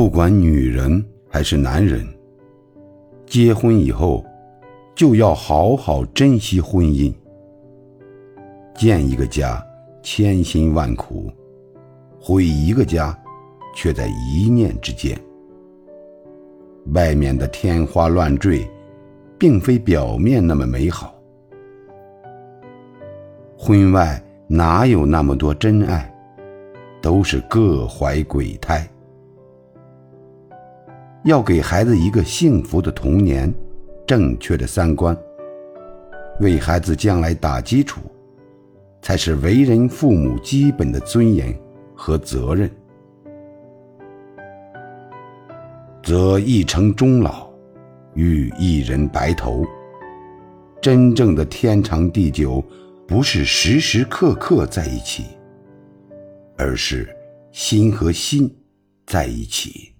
不管女人还是男人，结婚以后就要好好珍惜婚姻。建一个家，千辛万苦；毁一个家，却在一念之间。外面的天花乱坠，并非表面那么美好。婚外哪有那么多真爱，都是各怀鬼胎。要给孩子一个幸福的童年，正确的三观，为孩子将来打基础，才是为人父母基本的尊严和责任。则一城终老，与一人白头。真正的天长地久，不是时时刻刻在一起，而是心和心在一起。